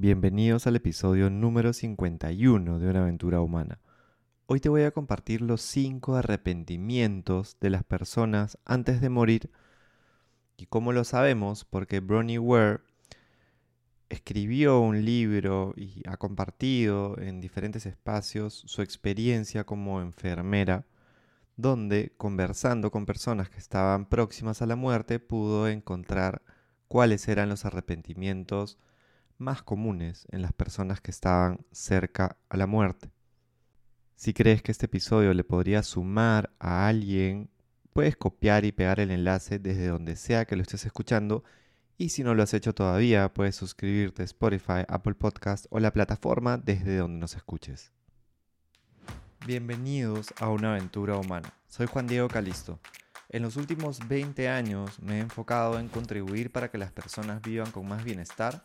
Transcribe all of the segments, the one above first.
Bienvenidos al episodio número 51 de Una aventura humana. Hoy te voy a compartir los 5 arrepentimientos de las personas antes de morir. Y cómo lo sabemos, porque Bronnie Ware escribió un libro y ha compartido en diferentes espacios su experiencia como enfermera, donde conversando con personas que estaban próximas a la muerte pudo encontrar cuáles eran los arrepentimientos más comunes en las personas que estaban cerca a la muerte. Si crees que este episodio le podría sumar a alguien, puedes copiar y pegar el enlace desde donde sea que lo estés escuchando y si no lo has hecho todavía, puedes suscribirte a Spotify, Apple Podcast o la plataforma desde donde nos escuches. Bienvenidos a una aventura humana. Soy Juan Diego Calisto. En los últimos 20 años me he enfocado en contribuir para que las personas vivan con más bienestar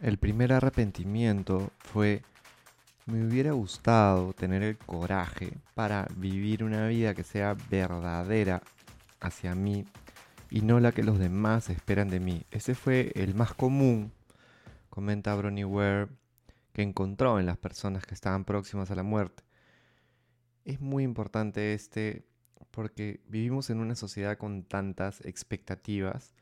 El primer arrepentimiento fue, me hubiera gustado tener el coraje para vivir una vida que sea verdadera hacia mí y no la que los demás esperan de mí. Ese fue el más común, comenta Bronnie Ware, que encontró en las personas que estaban próximas a la muerte. Es muy importante este porque vivimos en una sociedad con tantas expectativas.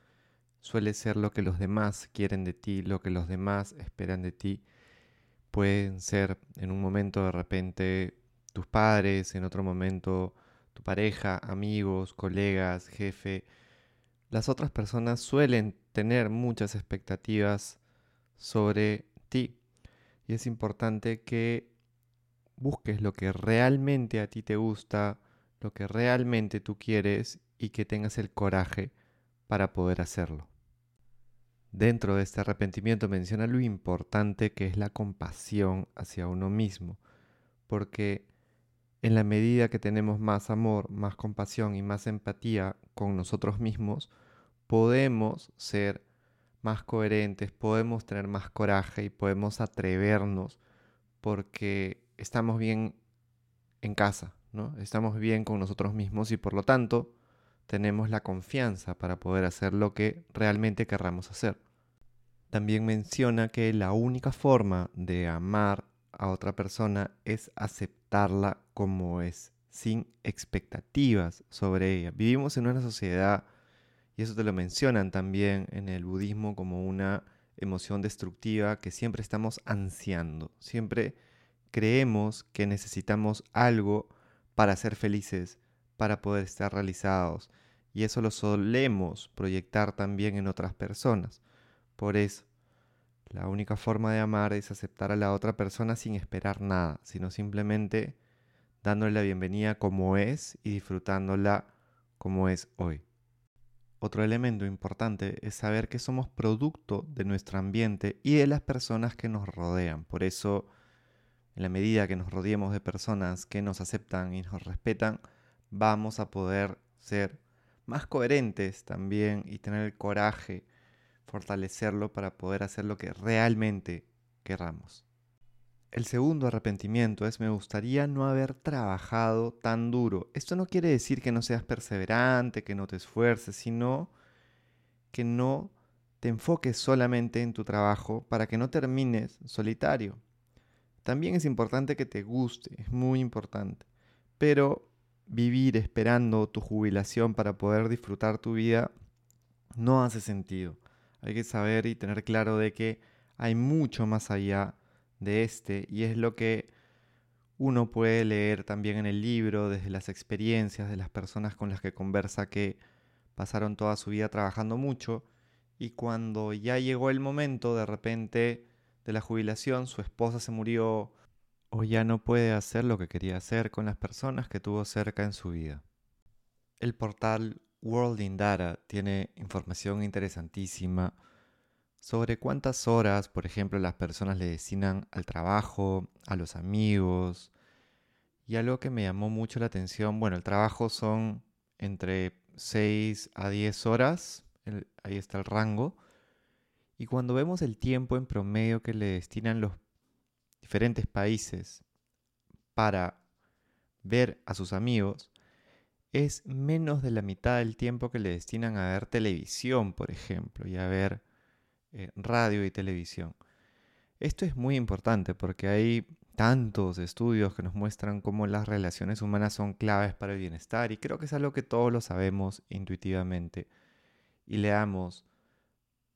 Suele ser lo que los demás quieren de ti, lo que los demás esperan de ti. Pueden ser en un momento de repente tus padres, en otro momento tu pareja, amigos, colegas, jefe. Las otras personas suelen tener muchas expectativas sobre ti. Y es importante que busques lo que realmente a ti te gusta, lo que realmente tú quieres y que tengas el coraje para poder hacerlo. Dentro de este arrepentimiento menciona lo importante que es la compasión hacia uno mismo, porque en la medida que tenemos más amor, más compasión y más empatía con nosotros mismos, podemos ser más coherentes, podemos tener más coraje y podemos atrevernos porque estamos bien en casa, ¿no? Estamos bien con nosotros mismos y por lo tanto tenemos la confianza para poder hacer lo que realmente querramos hacer. También menciona que la única forma de amar a otra persona es aceptarla como es, sin expectativas sobre ella. Vivimos en una sociedad, y eso te lo mencionan también en el budismo como una emoción destructiva que siempre estamos ansiando, siempre creemos que necesitamos algo para ser felices, para poder estar realizados. Y eso lo solemos proyectar también en otras personas. Por eso, la única forma de amar es aceptar a la otra persona sin esperar nada, sino simplemente dándole la bienvenida como es y disfrutándola como es hoy. Otro elemento importante es saber que somos producto de nuestro ambiente y de las personas que nos rodean. Por eso en la medida que nos rodeemos de personas que nos aceptan y nos respetan, vamos a poder ser más coherentes también y tener el coraje, fortalecerlo para poder hacer lo que realmente querramos. El segundo arrepentimiento es me gustaría no haber trabajado tan duro. Esto no quiere decir que no seas perseverante, que no te esfuerces, sino que no te enfoques solamente en tu trabajo para que no termines solitario. También es importante que te guste, es muy importante. Pero vivir esperando tu jubilación para poder disfrutar tu vida no hace sentido. Hay que saber y tener claro de que hay mucho más allá de este y es lo que uno puede leer también en el libro desde las experiencias de las personas con las que conversa que pasaron toda su vida trabajando mucho y cuando ya llegó el momento de repente de la jubilación, su esposa se murió o ya no puede hacer lo que quería hacer con las personas que tuvo cerca en su vida. El portal World in Data tiene información interesantísima sobre cuántas horas, por ejemplo, las personas le destinan al trabajo, a los amigos. Y algo que me llamó mucho la atención, bueno, el trabajo son entre 6 a 10 horas, ahí está el rango. Y cuando vemos el tiempo en promedio que le destinan los diferentes países para ver a sus amigos, es menos de la mitad del tiempo que le destinan a ver televisión, por ejemplo, y a ver eh, radio y televisión. Esto es muy importante porque hay tantos estudios que nos muestran cómo las relaciones humanas son claves para el bienestar y creo que es algo que todos lo sabemos intuitivamente y le damos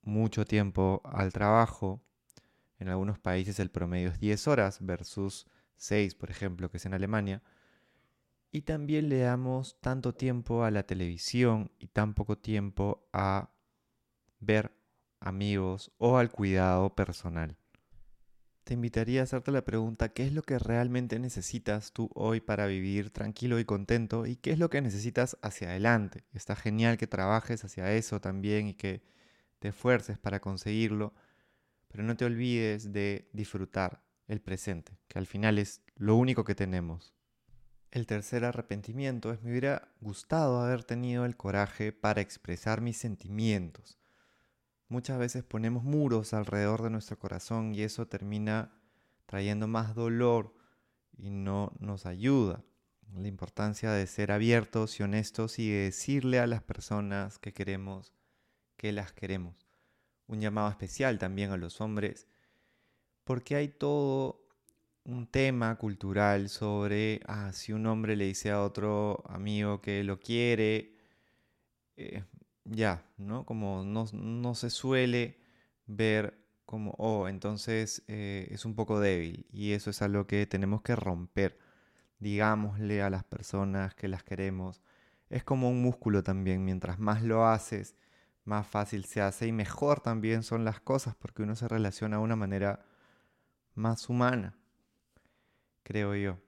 mucho tiempo al trabajo. En algunos países el promedio es 10 horas versus 6, por ejemplo, que es en Alemania. Y también le damos tanto tiempo a la televisión y tan poco tiempo a ver amigos o al cuidado personal. Te invitaría a hacerte la pregunta, ¿qué es lo que realmente necesitas tú hoy para vivir tranquilo y contento? ¿Y qué es lo que necesitas hacia adelante? Está genial que trabajes hacia eso también y que te esfuerces para conseguirlo, pero no te olvides de disfrutar el presente, que al final es lo único que tenemos. El tercer arrepentimiento es me hubiera gustado haber tenido el coraje para expresar mis sentimientos Muchas veces ponemos muros alrededor de nuestro corazón y eso termina trayendo más dolor y no nos ayuda. La importancia de ser abiertos y honestos y de decirle a las personas que queremos que las queremos. Un llamado especial también a los hombres, porque hay todo un tema cultural sobre ah, si un hombre le dice a otro amigo que lo quiere, eh, ya, ¿no? Como no, se suele ver como, oh, entonces eh, es un poco débil y eso es algo que tenemos que romper. Digámosle a las personas que las queremos. Es como un músculo también, mientras más lo haces, más fácil se hace y mejor también son las cosas porque uno se relaciona de una manera más humana, creo yo.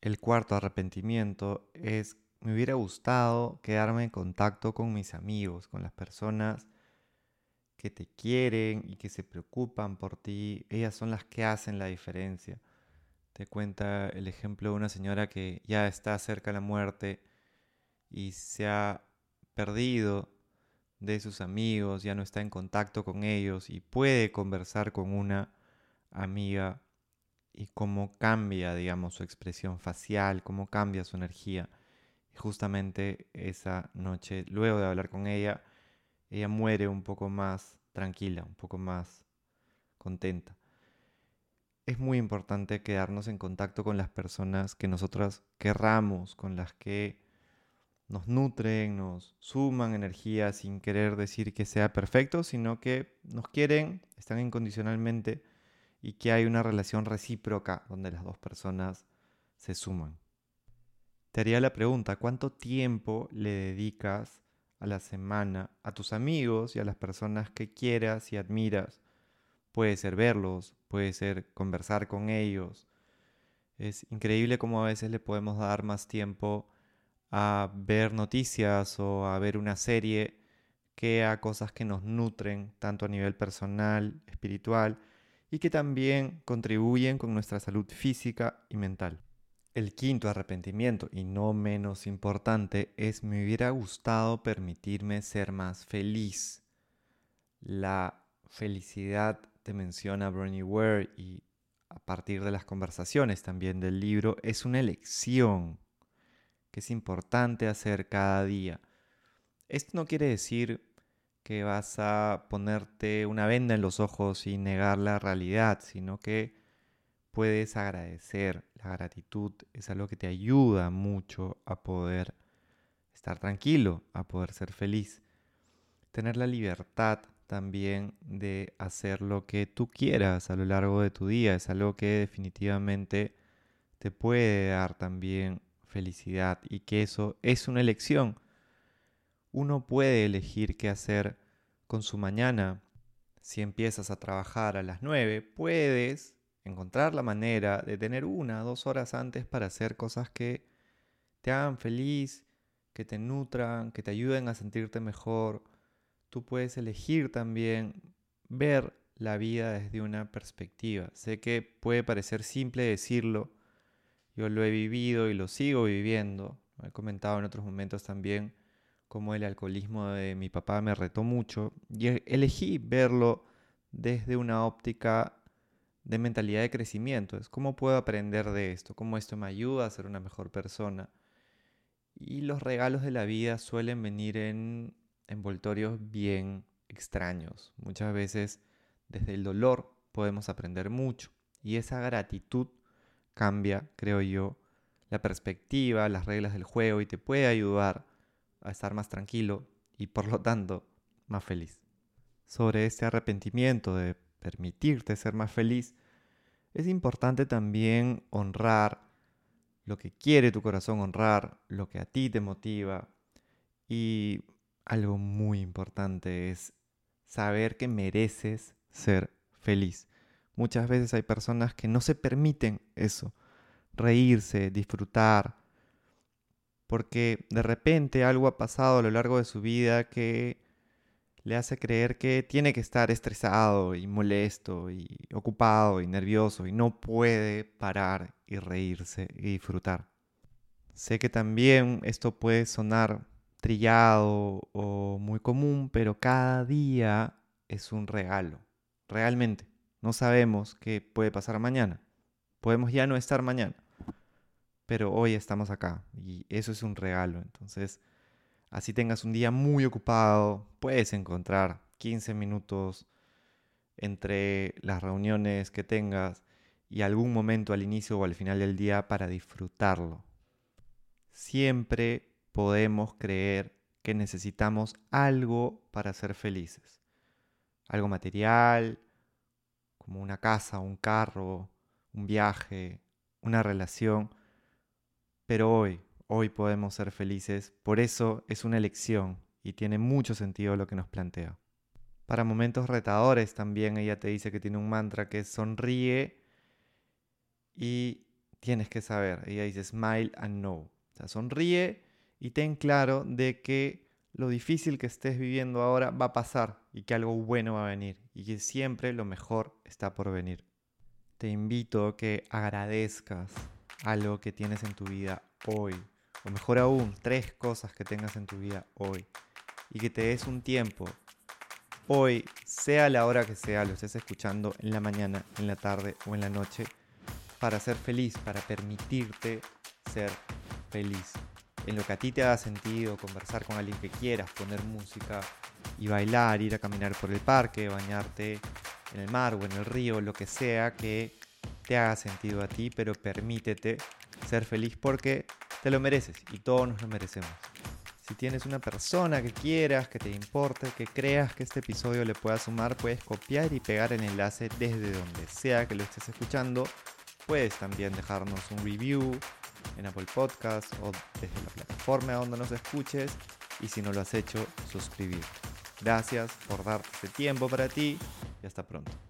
El cuarto arrepentimiento es me hubiera gustado quedarme en contacto con mis amigos, con las personas que te quieren y que se preocupan por ti. Ellas son las que hacen la diferencia. Te cuenta el ejemplo de una señora que ya está cerca de la muerte y se ha perdido de sus amigos, ya no está en contacto con ellos y puede conversar con una amiga y cómo cambia, digamos, su expresión facial, cómo cambia su energía justamente esa noche, luego de hablar con ella, ella muere un poco más tranquila, un poco más contenta. Es muy importante quedarnos en contacto con las personas que nosotras querramos, con las que nos nutren, nos suman energía sin querer decir que sea perfecto, sino que nos quieren, están incondicionalmente y que hay una relación recíproca donde las dos personas se suman. Te haría la pregunta, ¿cuánto tiempo le dedicas a la semana a tus amigos y a las personas que quieras y admiras? Puede ser verlos, puede ser conversar con ellos. Es increíble cómo a veces le podemos dar más tiempo a ver noticias o a ver una serie que a cosas que nos nutren tanto a nivel personal, espiritual y que también contribuyen con nuestra salud física y mental. El quinto arrepentimiento, y no menos importante, es me hubiera gustado permitirme ser más feliz. La felicidad te menciona Bernie Ware y a partir de las conversaciones también del libro, es una elección que es importante hacer cada día. Esto no quiere decir que vas a ponerte una venda en los ojos y negar la realidad, sino que puedes agradecer. La gratitud es algo que te ayuda mucho a poder estar tranquilo, a poder ser feliz. Tener la libertad también de hacer lo que tú quieras a lo largo de tu día es algo que definitivamente te puede dar también felicidad y que eso es una elección. Uno puede elegir qué hacer con su mañana. Si empiezas a trabajar a las 9, puedes encontrar la manera de tener una, dos horas antes para hacer cosas que te hagan feliz, que te nutran, que te ayuden a sentirte mejor. Tú puedes elegir también ver la vida desde una perspectiva. Sé que puede parecer simple decirlo, yo lo he vivido y lo sigo viviendo. He comentado en otros momentos también cómo el alcoholismo de mi papá me retó mucho y e-, elegí verlo desde una óptica de mentalidad de crecimiento. Es cómo puedo aprender de esto, cómo esto me ayuda a ser una mejor persona. Y los regalos de la vida suelen venir en envoltorios bien extraños. Muchas veces desde el dolor podemos aprender mucho y esa gratitud cambia, creo yo, la perspectiva, las reglas del juego y te puede ayudar a estar más tranquilo y por lo tanto más feliz. Sobre este arrepentimiento de permitirte ser más feliz, es importante también honrar lo que quiere tu corazón honrar, lo que a ti te motiva y algo muy importante es saber que mereces ser feliz. Muchas veces hay personas que no se permiten eso, reírse, disfrutar, porque de repente algo ha pasado a lo largo de su vida que le hace creer que tiene que estar estresado y molesto y ocupado y nervioso y no puede parar y reírse y disfrutar. Sé que también esto puede sonar trillado o muy común, pero cada día es un regalo. Realmente, no sabemos qué puede pasar mañana. Podemos ya no estar mañana, pero hoy estamos acá y eso es un regalo. Entonces, así tengas un día muy ocupado, puedes encontrar 15 minutos entre las reuniones que tengas y algún momento al inicio o al final del día para disfrutarlo. Siempre podemos creer que necesitamos algo para ser felices. Algo material, como una casa, un carro, un viaje, una relación. Pero hoy, hoy podemos ser felices. Por eso es una elección y tiene mucho sentido lo que nos plantea. Para momentos retadores también ella te dice que tiene un mantra que es sonríe y tienes que saber. Ella dice smile and know. O sea, sonríe y ten claro de que lo difícil que estés viviendo ahora va a pasar y que algo bueno va a venir y que siempre lo mejor está por venir. Te invito a que agradezcas algo que tienes en tu vida hoy, o mejor aún, tres cosas que tengas en tu vida hoy, y que te des un tiempo hoy, sea la hora que sea, lo estés escuchando en la mañana, en la tarde o en la noche, para ser feliz, para permitirte ser feliz en lo que a ti te haga sentido, conversar con alguien que quieras, poner música y bailar, ir a caminar por el parque, bañarte en el mar o en el río, lo que sea que te haga sentido a ti, pero permítete ser feliz porque te lo mereces y todos nos lo merecemos. Si tienes una persona que quieras, que te importe, que creas que este episodio le pueda sumar, puedes copiar y pegar el enlace desde donde sea que lo estés escuchando. Puedes también dejarnos un review, en Apple Podcast o desde la plataforma donde nos escuches y si no lo has hecho, suscribir. Gracias por darte este tiempo para ti y hasta pronto.